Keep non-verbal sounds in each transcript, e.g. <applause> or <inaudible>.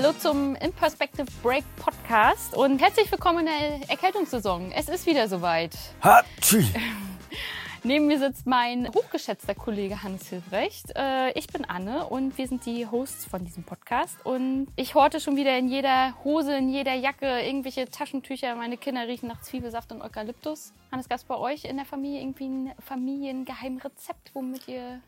Hallo zum In Perspective Break Podcast und herzlich willkommen in der Erkältungssaison. Es ist wieder soweit. Hatschi. <laughs> Neben mir sitzt mein hochgeschätzter Kollege Hans Hilbrecht. Äh, ich bin Anne und wir sind die Hosts von diesem Podcast. Und ich horte schon wieder in jeder Hose, in jeder Jacke irgendwelche Taschentücher. Meine Kinder riechen nach Zwiebelsaft und Eukalyptus. Hannes, gab es bei euch in der Familie irgendwie ein Familiengeheimrezept, womit ihr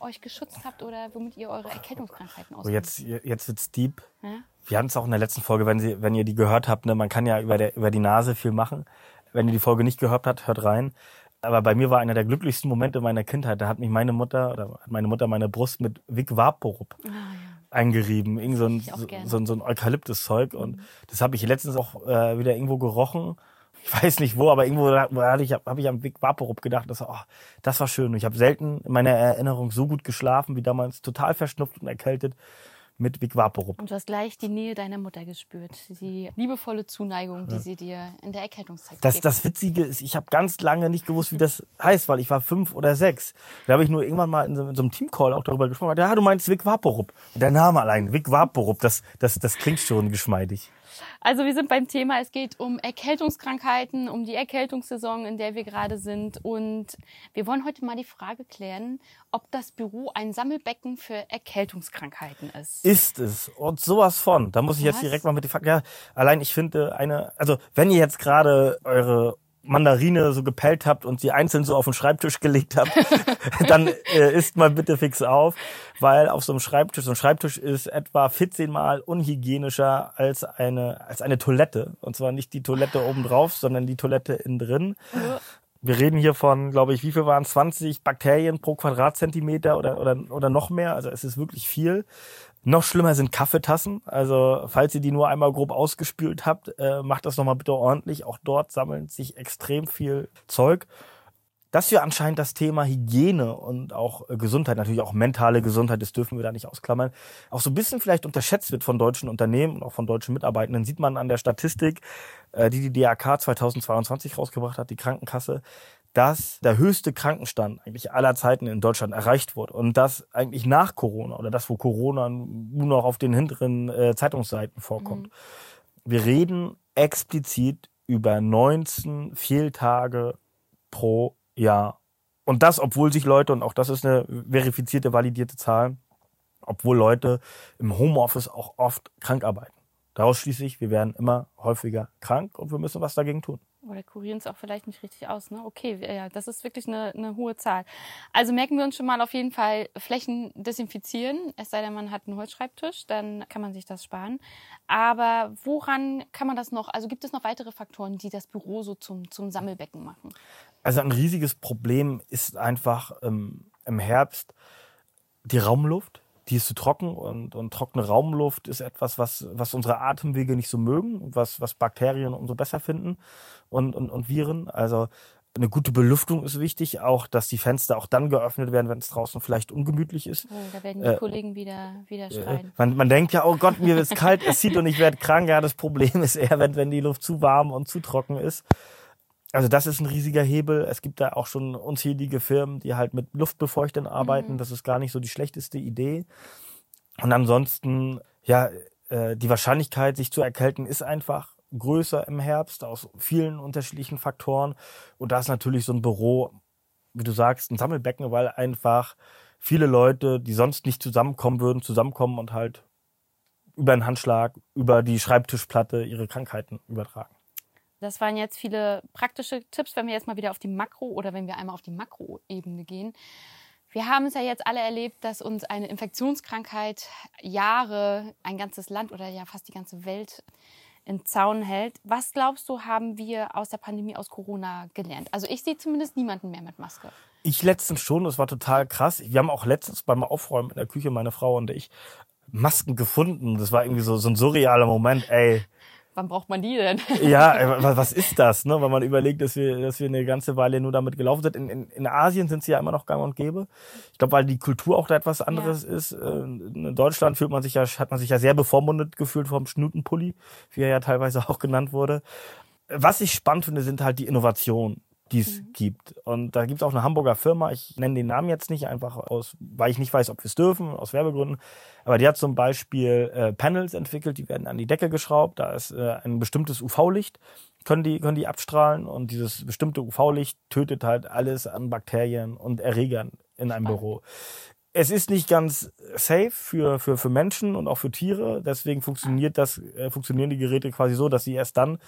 euch geschützt habt oder womit ihr eure Erkältungskrankheiten Oh, ausübt? jetzt, jetzt wird's deep. Ja? Wir hatten es auch in der letzten Folge, wenn, Sie, wenn ihr die gehört habt, ne, man kann ja über, der, über die Nase viel machen. Wenn ihr die Folge nicht gehört habt, hört rein. Aber bei mir war einer der glücklichsten Momente meiner Kindheit. Da hat mich meine Mutter oder hat meine Mutter meine Brust mit Vic Vaporub Ah, ja. eingerieben. Irgend so ein, so. Mhm. so, ein- so ein Eukalyptuszeug. Und das habe ich letztens auch äh, wieder irgendwo gerochen. Ich weiß nicht wo, aber irgendwo hatte ich, habe ich am Vic Vaporub gedacht, das, oh, das war schön. Und ich habe selten in meiner Erinnerung so gut geschlafen wie damals, total verschnupft und erkältet mit Vic Vaporub. Und du hast gleich die Nähe deiner Mutter gespürt, die liebevolle Zuneigung, die sie dir in der Erkältungszeit Das, gibt. das Witzige ist, ich habe ganz lange nicht gewusst, wie das heißt, weil ich war fünf oder sechs. Da habe ich nur irgendwann mal in so, in so einem Teamcall auch darüber gesprochen. Ja, du meinst Vic Vaporub. Der Name allein, Vic Vaporub, das, das, das klingt schon geschmeidig. Also wir sind beim Thema, es geht um Erkältungskrankheiten, um die Erkältungssaison, in der wir gerade sind. Und wir wollen heute mal die Frage klären, ob das Büro ein Sammelbecken für Erkältungskrankheiten ist. Ist es. Und sowas von. Da muss ich jetzt Was? direkt mal mit die Frage. Ja, allein ich finde eine, also wenn ihr jetzt gerade eure Mandarine so gepellt habt und sie einzeln so auf den Schreibtisch gelegt habt, <laughs> dann äh, isst mal bitte fix auf, weil auf so einem Schreibtisch, so ein Schreibtisch ist etwa 14 mal unhygienischer als eine, als eine Toilette. Und zwar nicht die Toilette oben drauf, sondern die Toilette innen drin. Wir reden hier von, glaube ich, wie viel waren 20 Bakterien pro Quadratzentimeter oder, oder, oder noch mehr. Also es ist wirklich viel. Noch schlimmer sind Kaffeetassen. Also falls ihr die nur einmal grob ausgespült habt, äh, macht das nochmal bitte ordentlich. Auch dort sammelt sich extrem viel Zeug. Dass wir anscheinend das Thema Hygiene und auch äh, Gesundheit, natürlich auch mentale Gesundheit, das dürfen wir da nicht ausklammern, auch so ein bisschen vielleicht unterschätzt wird von deutschen Unternehmen und auch von deutschen Mitarbeitenden, sieht man an der Statistik, äh, die die DAK 2022 rausgebracht hat, die Krankenkasse, dass der höchste Krankenstand eigentlich aller Zeiten in Deutschland erreicht wurde. Und das eigentlich nach Corona oder das, wo Corona nur noch auf den hinteren äh, Zeitungsseiten vorkommt. Wir reden explizit über 19 Fehltage pro Jahr. Und das, obwohl sich Leute, und auch das ist eine verifizierte, validierte Zahl, obwohl Leute im Homeoffice auch oft krank arbeiten. Daraus schließe ich, wir werden immer häufiger krank und wir müssen was dagegen tun. Oder kurieren es auch vielleicht nicht richtig aus. Ne? Okay, ja, das ist wirklich eine, eine hohe Zahl. Also merken wir uns schon mal auf jeden Fall Flächen desinfizieren. Es sei denn, man hat einen Holzschreibtisch, dann kann man sich das sparen. Aber woran kann man das noch? Also gibt es noch weitere Faktoren, die das Büro so zum, zum Sammelbecken machen? Also ein riesiges Problem ist einfach ähm, im Herbst die Raumluft. Die ist zu trocken und, und trockene Raumluft ist etwas, was, was unsere Atemwege nicht so mögen, was, was Bakterien umso besser finden und, und, und Viren. Also eine gute Belüftung ist wichtig, auch dass die Fenster auch dann geöffnet werden, wenn es draußen vielleicht ungemütlich ist. Oh, da werden die Äh, Kollegen wieder, wieder schreien. Man, man denkt ja, oh Gott, mir wird's kalt, es zieht und ich werde krank. Ja, das Problem ist eher, wenn, wenn die Luft zu warm und zu trocken ist. Also das ist ein riesiger Hebel. Es gibt da auch schon unzählige Firmen, die halt mit Luftbefeuchtern arbeiten. Das ist gar nicht so die schlechteste Idee. Und ansonsten, ja, äh, die Wahrscheinlichkeit, sich zu erkälten, ist einfach größer im Herbst aus vielen unterschiedlichen Faktoren. Und da ist natürlich so ein Büro, wie du sagst, ein Sammelbecken, weil einfach viele Leute, die sonst nicht zusammenkommen würden, zusammenkommen und halt über einen Handschlag, über die Schreibtischplatte ihre Krankheiten übertragen. Das waren jetzt viele praktische Tipps, wenn wir jetzt mal wieder auf die Makro- oder wenn wir einmal auf die Makroebene gehen. Wir haben es ja jetzt alle erlebt, dass uns eine Infektionskrankheit Jahre, ein ganzes Land oder ja fast die ganze Welt in Zaun hält. Was glaubst du, haben wir aus der Pandemie, aus Corona gelernt? Also ich sehe zumindest niemanden mehr mit Maske. Ich letztens schon, das war total krass. Wir haben auch letztens beim Aufräumen in der Küche, meine Frau und ich, Masken gefunden. Das war irgendwie so, so ein surrealer Moment, ey. Wann braucht man die denn? <laughs> Ja, wa- was ist das, ne? Wenn man überlegt, dass wir, dass wir eine ganze Weile nur damit gelaufen sind. In, in, in Asien sind sie ja immer noch gang und gäbe. Ich glaube, weil die Kultur auch da etwas anderes ist. Äh, In Deutschland fühlt man sich ja, hat man sich ja sehr bevormundet gefühlt vom Schnutenpulli, wie er ja teilweise auch genannt wurde. Was ich spannend finde, sind halt die Innovationen. Die es mhm. gibt. Und da gibt es auch eine Hamburger Firma, ich nenne den Namen jetzt nicht, einfach aus, weil ich nicht weiß, ob wir es dürfen, aus Werbegründen. Aber die hat zum Beispiel äh, Panels entwickelt, die werden an die Decke geschraubt, da ist äh, ein bestimmtes UV-Licht, können die, können die abstrahlen und dieses bestimmte UV-Licht tötet halt alles an Bakterien und Erregern in einem Büro. Es ist nicht ganz safe für, für, für Menschen und auch für Tiere. Deswegen funktioniert das, äh, funktionieren die Geräte quasi so, dass sie erst dann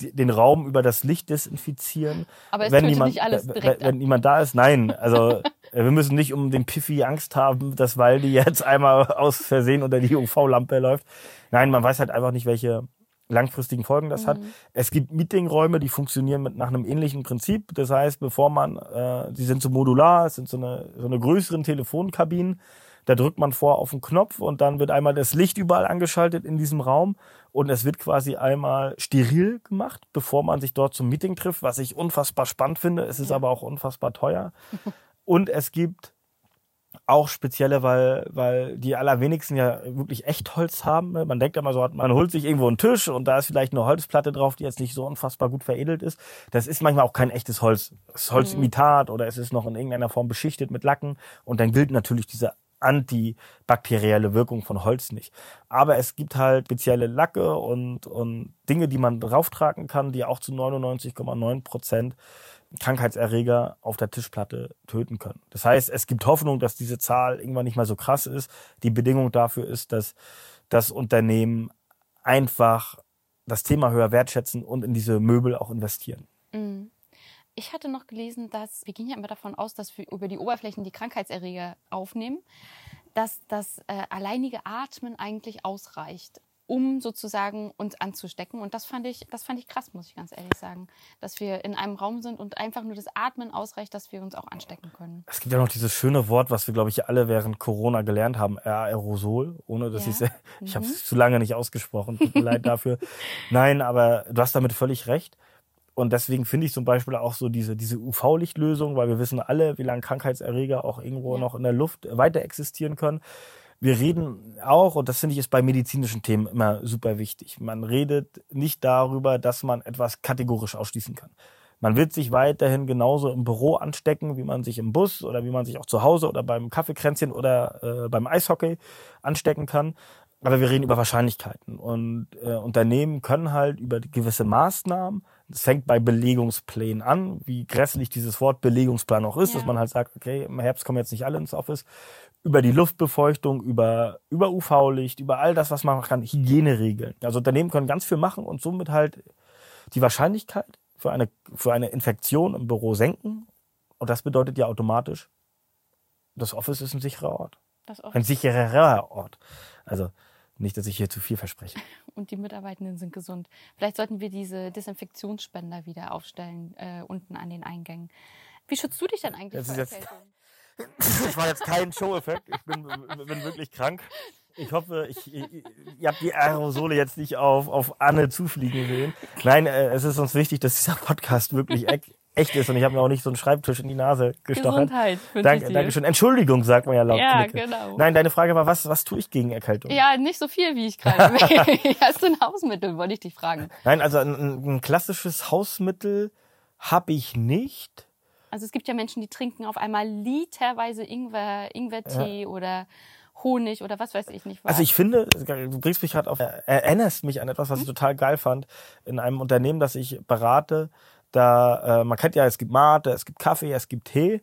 den Raum über das Licht desinfizieren. Aber es wenn niemand, nicht alles direkt wenn, wenn niemand da ist, nein. Also <laughs> äh, wir müssen nicht um den Piffy Angst haben, dass weil die jetzt einmal aus Versehen unter die UV-Lampe läuft. Nein, man weiß halt einfach nicht, welche langfristigen Folgen das mhm. hat. Es gibt Meetingräume, die funktionieren mit nach einem ähnlichen Prinzip. Das heißt, bevor man, äh, die sind so modular, es sind so eine, so eine größeren Telefonkabinen. Da drückt man vor auf den Knopf und dann wird einmal das Licht überall angeschaltet in diesem Raum und es wird quasi einmal steril gemacht, bevor man sich dort zum Meeting trifft, was ich unfassbar spannend finde. Es ist ja. aber auch unfassbar teuer. Und es gibt auch spezielle, weil, weil die allerwenigsten ja wirklich Echtholz haben. Man denkt immer so, man holt sich irgendwo einen Tisch und da ist vielleicht eine Holzplatte drauf, die jetzt nicht so unfassbar gut veredelt ist. Das ist manchmal auch kein echtes Holz. Es ist Holzimitat oder es ist noch in irgendeiner Form beschichtet mit Lacken. Und dann gilt natürlich diese antibakterielle Wirkung von Holz nicht. Aber es gibt halt spezielle Lacke und, und Dinge, die man drauftragen kann, die auch zu 99,9 Prozent Krankheitserreger auf der Tischplatte töten können. Das heißt, es gibt Hoffnung, dass diese Zahl irgendwann nicht mehr so krass ist. Die Bedingung dafür ist, dass das Unternehmen einfach das Thema höher wertschätzen und in diese Möbel auch investieren. Mhm. Ich hatte noch gelesen, dass wir gehen ja immer davon aus, dass wir über die Oberflächen die Krankheitserreger aufnehmen, dass das äh, alleinige Atmen eigentlich ausreicht, um sozusagen uns anzustecken. Und das fand ich, das fand ich krass, muss ich ganz ehrlich sagen, dass wir in einem Raum sind und einfach nur das Atmen ausreicht, dass wir uns auch anstecken können. Es gibt ja noch dieses schöne Wort, was wir, glaube ich, alle während Corona gelernt haben, Aerosol, ohne dass ja. <laughs> ich ich habe es mhm. zu lange nicht ausgesprochen. Tut mir leid dafür. <laughs> Nein, aber du hast damit völlig recht. Und deswegen finde ich zum Beispiel auch so diese, diese UV-Lichtlösung, weil wir wissen alle, wie lange Krankheitserreger auch irgendwo ja. noch in der Luft weiter existieren können. Wir reden auch, und das finde ich ist bei medizinischen Themen immer super wichtig, man redet nicht darüber, dass man etwas kategorisch ausschließen kann. Man wird sich weiterhin genauso im Büro anstecken, wie man sich im Bus oder wie man sich auch zu Hause oder beim Kaffeekränzchen oder äh, beim Eishockey anstecken kann. Aber wir reden über Wahrscheinlichkeiten. Und äh, Unternehmen können halt über gewisse Maßnahmen es fängt bei Belegungsplänen an, wie grässlich dieses Wort Belegungsplan auch ist, ja. dass man halt sagt, okay, im Herbst kommen jetzt nicht alle ins Office, über die Luftbefeuchtung, über, über UV-Licht, über all das, was man machen kann, Hygieneregeln. Also Unternehmen können ganz viel machen und somit halt die Wahrscheinlichkeit für eine, für eine Infektion im Büro senken. Und das bedeutet ja automatisch, das Office ist ein sicherer Ort. Ein sicherer Ort. Also nicht, dass ich hier zu viel verspreche. <laughs> Und die Mitarbeitenden sind gesund. Vielleicht sollten wir diese Desinfektionsspender wieder aufstellen, äh, unten an den Eingängen. Wie schützt du dich denn eigentlich das vor jetzt, <laughs> Das war jetzt kein Show-Effekt. Ich bin, bin wirklich krank. Ich hoffe, ich, ich, ihr habt die Aerosole jetzt nicht auf, auf Anne zufliegen sehen. Nein, äh, es ist uns wichtig, dass dieser Podcast wirklich <laughs> echt ist und ich habe mir auch nicht so einen Schreibtisch in die Nase gestochen. Gesundheit. Danke, danke schön. Entschuldigung, sagt man ja laut. Ja, Knicke. genau. Nein, deine Frage war, was, was tue ich gegen Erkältung? Ja, nicht so viel, wie ich gerade <laughs> Hast du ein Hausmittel, wollte ich dich fragen. Nein, also ein, ein klassisches Hausmittel habe ich nicht. Also es gibt ja Menschen, die trinken auf einmal literweise Ingwer, Ingwertee ja. oder Honig oder was weiß ich nicht was. Also ich finde, du bringst mich gerade auf, erinnerst mich an etwas, was ich hm? total geil fand. In einem Unternehmen, das ich berate, da, äh, man kennt ja, es gibt Mate, es gibt Kaffee, es gibt Tee.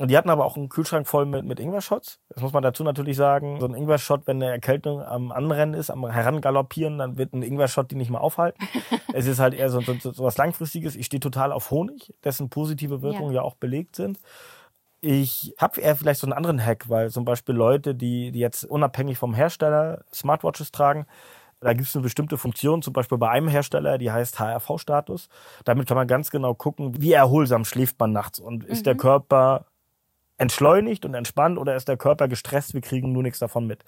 Und die hatten aber auch einen Kühlschrank voll mit, mit Ingwer-Shots. Das muss man dazu natürlich sagen. So ein Ingwer-Shot, wenn eine Erkältung am Anrennen ist, am Herangaloppieren, dann wird ein Ingwer-Shot die nicht mehr aufhalten. <laughs> es ist halt eher so, so, so was Langfristiges. Ich stehe total auf Honig, dessen positive Wirkungen ja, ja auch belegt sind. Ich habe eher vielleicht so einen anderen Hack, weil zum Beispiel Leute, die, die jetzt unabhängig vom Hersteller Smartwatches tragen, da gibt es eine bestimmte Funktion, zum Beispiel bei einem Hersteller, die heißt HRV-Status. Damit kann man ganz genau gucken, wie erholsam schläft man nachts und ist mhm. der Körper entschleunigt und entspannt oder ist der Körper gestresst, wir kriegen nur nichts davon mit.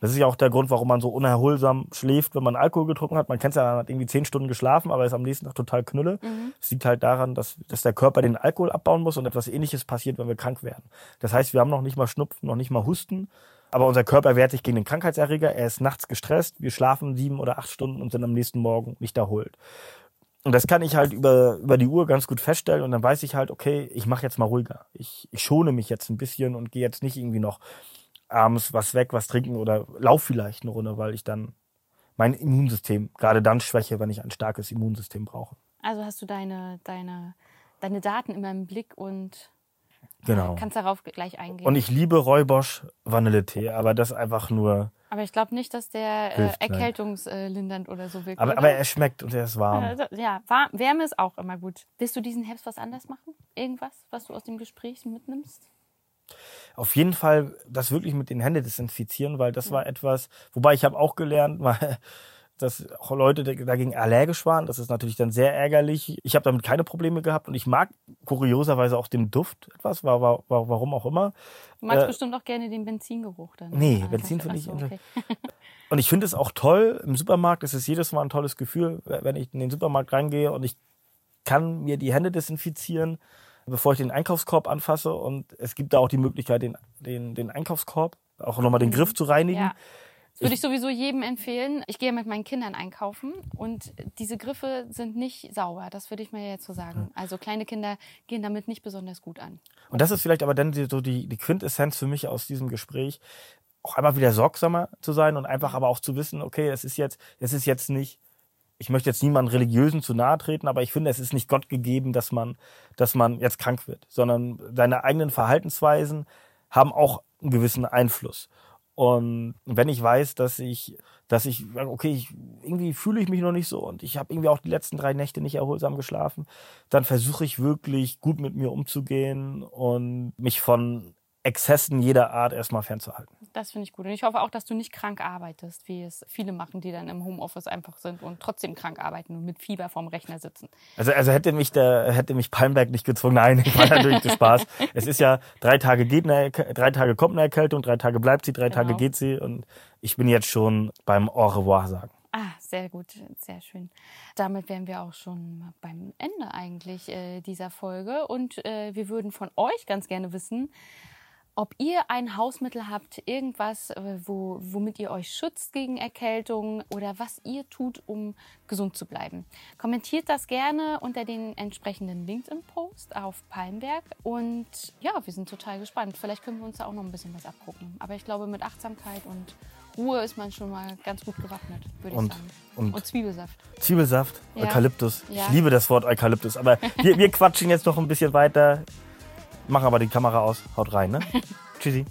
Das ist ja auch der Grund, warum man so unerholsam schläft, wenn man Alkohol getrunken hat. Man kennt es ja, man hat irgendwie zehn Stunden geschlafen, aber ist am nächsten Tag total knülle. Mhm. Das liegt halt daran, dass, dass der Körper den Alkohol abbauen muss und etwas ähnliches passiert, wenn wir krank werden. Das heißt, wir haben noch nicht mal Schnupfen, noch nicht mal Husten, aber unser Körper wehrt sich gegen den Krankheitserreger. Er ist nachts gestresst. Wir schlafen sieben oder acht Stunden und sind am nächsten Morgen nicht erholt. Und das kann ich halt über, über die Uhr ganz gut feststellen und dann weiß ich halt, okay, ich mache jetzt mal ruhiger. Ich, ich schone mich jetzt ein bisschen und gehe jetzt nicht irgendwie noch abends was weg, was trinken oder lauf vielleicht eine Runde, weil ich dann mein Immunsystem gerade dann schwäche, wenn ich ein starkes Immunsystem brauche. Also hast du deine, deine, deine Daten immer im Blick und Genau. kannst darauf gleich eingehen. Und ich liebe Räubosch Vanilletee, aber das einfach nur. aber ich glaube nicht, dass der äh, Hilft, erkältungslindernd oder so wirkt. Aber, oder? aber er schmeckt und er ist warm. Also, ja, warm, Wärme ist auch immer gut. Willst du diesen Herbst was anders machen? Irgendwas, was du aus dem Gespräch mitnimmst? Auf jeden Fall das wirklich mit den Händen desinfizieren, weil das war etwas, wobei ich habe auch gelernt, <laughs> mal, dass Leute dagegen allergisch waren. Das ist natürlich dann sehr ärgerlich. Ich habe damit keine Probleme gehabt und ich mag kurioserweise auch den Duft etwas, war, war, war, warum auch immer. Du magst Äh, bestimmt auch gerne den Benzingeruch dann. Nee, Ah, Benzin finde ich okay. <laughs> Und ich finde es auch toll, im Supermarkt ist es jedes Mal ein tolles Gefühl, wenn ich in den Supermarkt reingehe und ich kann mir die Hände desinfizieren, bevor ich den Einkaufskorb anfasse. Und es gibt da auch die Möglichkeit, den, den, den Einkaufskorb, auch nochmal den Griff zu reinigen. Ja. Das würde ich sowieso jedem empfehlen. Ich gehe mit meinen Kindern einkaufen und diese Griffe sind nicht sauber. Das würde ich mir jetzt so sagen. Also kleine Kinder gehen damit nicht besonders gut an. Und das ist vielleicht aber dann die, so die, die Quintessenz für mich aus diesem Gespräch, auch einmal wieder sorgsamer zu sein und einfach aber auch zu wissen, okay, es ist jetzt, es ist jetzt nicht, ich möchte jetzt niemandem Religiösen zu nahe treten, aber ich finde, es ist nicht Gott gegeben, dass man, dass man jetzt krank wird, sondern deine eigenen Verhaltensweisen haben auch einen gewissen Einfluss. Und wenn ich weiß, dass ich, dass ich, okay, ich, irgendwie fühle ich mich noch nicht so und ich habe irgendwie auch die letzten drei Nächte nicht erholsam geschlafen, dann versuche ich wirklich gut mit mir umzugehen und mich von Exzessen jeder Art erstmal fernzuhalten. Das finde ich gut. Und ich hoffe auch, dass du nicht krank arbeitest, wie es viele machen, die dann im Homeoffice einfach sind und trotzdem krank arbeiten und mit Fieber vorm Rechner sitzen. Also, also hätte mich der, hätte mich Palmberg nicht gezwungen. Nein, ich war natürlich zu Spaß. <laughs> Es ist ja drei Tage geht eine, drei Tage kommt eine Erkältung, drei Tage bleibt sie, drei Tage Genau. geht sie und ich bin jetzt schon beim Au revoir sagen. Ah, sehr gut, sehr schön. Damit wären wir auch schon beim Ende eigentlich äh, dieser Folge. Und äh, wir würden von euch ganz gerne wissen, ob ihr ein Hausmittel habt, irgendwas, äh, wo, womit ihr euch schützt gegen Erkältung oder was ihr tut, um gesund zu bleiben. Kommentiert das gerne unter den entsprechenden LinkedIn-Post auf Palmberg. Und ja, wir sind total gespannt. Vielleicht können wir uns da auch noch ein bisschen was abgucken. Aber ich glaube, mit Achtsamkeit und Ruhe ist man schon mal ganz gut gewappnet, würde ich Und- sagen. und- und Zwiebelsaft. Zwiebelsaft, Ja. Eukalyptus. Ja. Ich liebe das Wort Eukalyptus. Aber wir, wir quatschen jetzt noch ein bisschen weiter, machen aber die Kamera aus. Haut rein, ne? <laughs> Tschüssi.